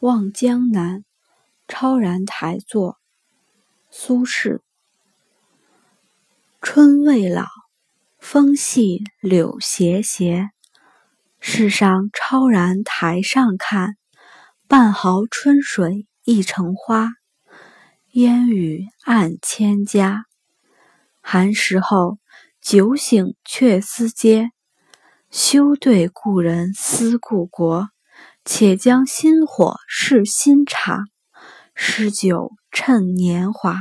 望江南·超然台作，苏轼。春未老，风细柳斜斜。世上超然台上看，半壕春水一城花。烟雨暗千家。寒食后，酒醒却思嗟。休对故人思故国。且将新火试新茶，诗酒趁年华。